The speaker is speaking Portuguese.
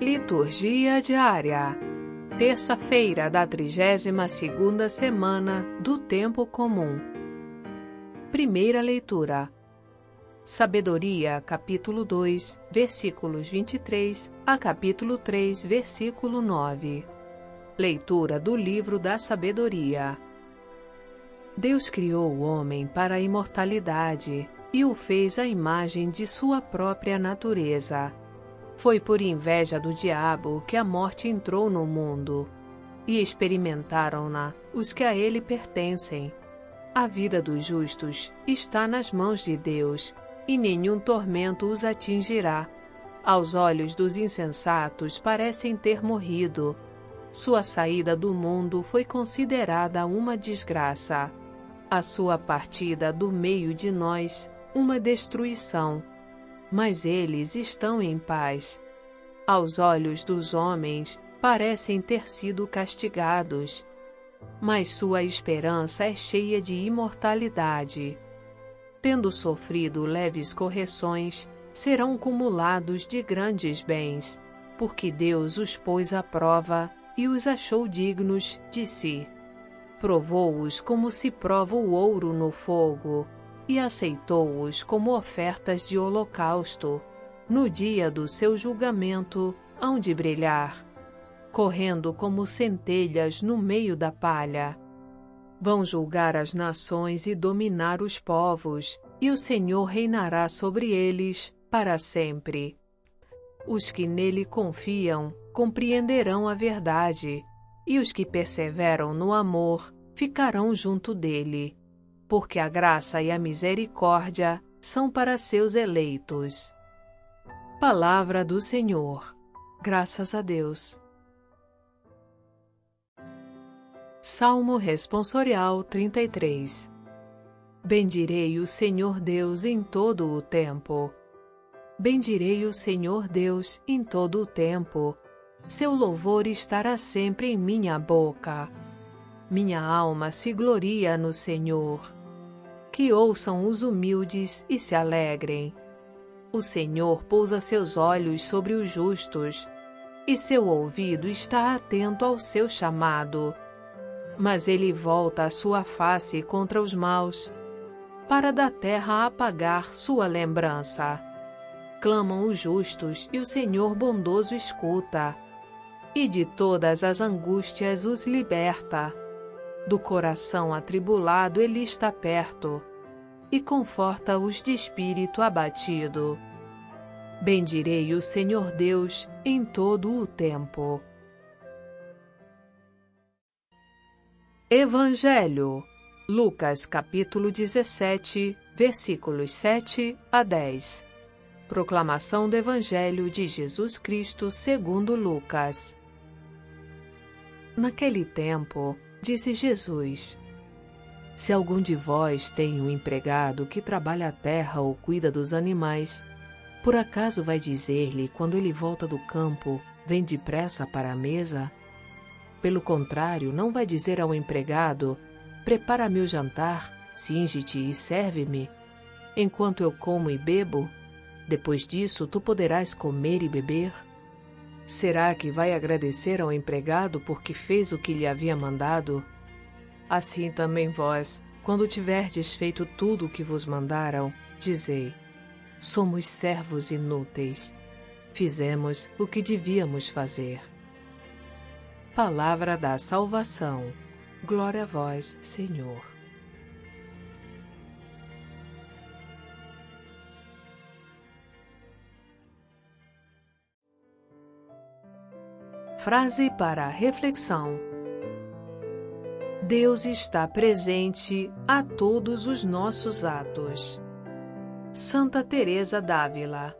Liturgia diária. Terça-feira da 32ª semana do tempo comum. Primeira leitura. Sabedoria, capítulo 2, versículos 23 a capítulo 3, versículo 9. Leitura do livro da Sabedoria. Deus criou o homem para a imortalidade e o fez à imagem de sua própria natureza foi por inveja do diabo que a morte entrou no mundo, e experimentaram-na os que a ele pertencem. A vida dos justos está nas mãos de Deus, e nenhum tormento os atingirá. Aos olhos dos insensatos parecem ter morrido. Sua saída do mundo foi considerada uma desgraça. A sua partida do meio de nós, uma destruição mas eles estão em paz. Aos olhos dos homens, parecem ter sido castigados, mas sua esperança é cheia de imortalidade. Tendo sofrido leves correções, serão cumulados de grandes bens, porque Deus os pôs à prova e os achou dignos de si. Provou-os como se prova o ouro no fogo e aceitou-os como ofertas de holocausto. No dia do seu julgamento, hão de brilhar, correndo como centelhas no meio da palha. Vão julgar as nações e dominar os povos, e o Senhor reinará sobre eles para sempre. Os que nele confiam compreenderão a verdade, e os que perseveram no amor ficarão junto dele porque a graça e a misericórdia são para seus eleitos. Palavra do Senhor. Graças a Deus. Salmo Responsorial 33 Bendirei o Senhor Deus em todo o tempo. Bendirei o Senhor Deus em todo o tempo. Seu louvor estará sempre em minha boca. Minha alma se gloria no Senhor que ouçam os humildes e se alegrem. O Senhor pousa seus olhos sobre os justos, e seu ouvido está atento ao seu chamado. Mas ele volta a sua face contra os maus, para da terra apagar sua lembrança. Clamam os justos, e o Senhor bondoso escuta, e de todas as angústias os liberta. Do coração atribulado ele está perto e conforta os de espírito abatido. Bendirei o Senhor Deus em todo o tempo. Evangelho Lucas capítulo 17, versículos 7 a 10. Proclamação do Evangelho de Jesus Cristo segundo Lucas. Naquele tempo, disse Jesus: Se algum de vós tem um empregado que trabalha a terra ou cuida dos animais, por acaso vai dizer-lhe, quando ele volta do campo, vem depressa para a mesa? Pelo contrário, não vai dizer ao empregado, prepara-me o jantar, cinge-te e serve-me, enquanto eu como e bebo? Depois disso, tu poderás comer e beber? Será que vai agradecer ao empregado porque fez o que lhe havia mandado? Assim também vós, quando tiverdes feito tudo o que vos mandaram, dizei: Somos servos inúteis. Fizemos o que devíamos fazer. Palavra da salvação. Glória a vós, Senhor. Frase para reflexão: Deus está presente a todos os nossos atos. Santa Teresa d'Ávila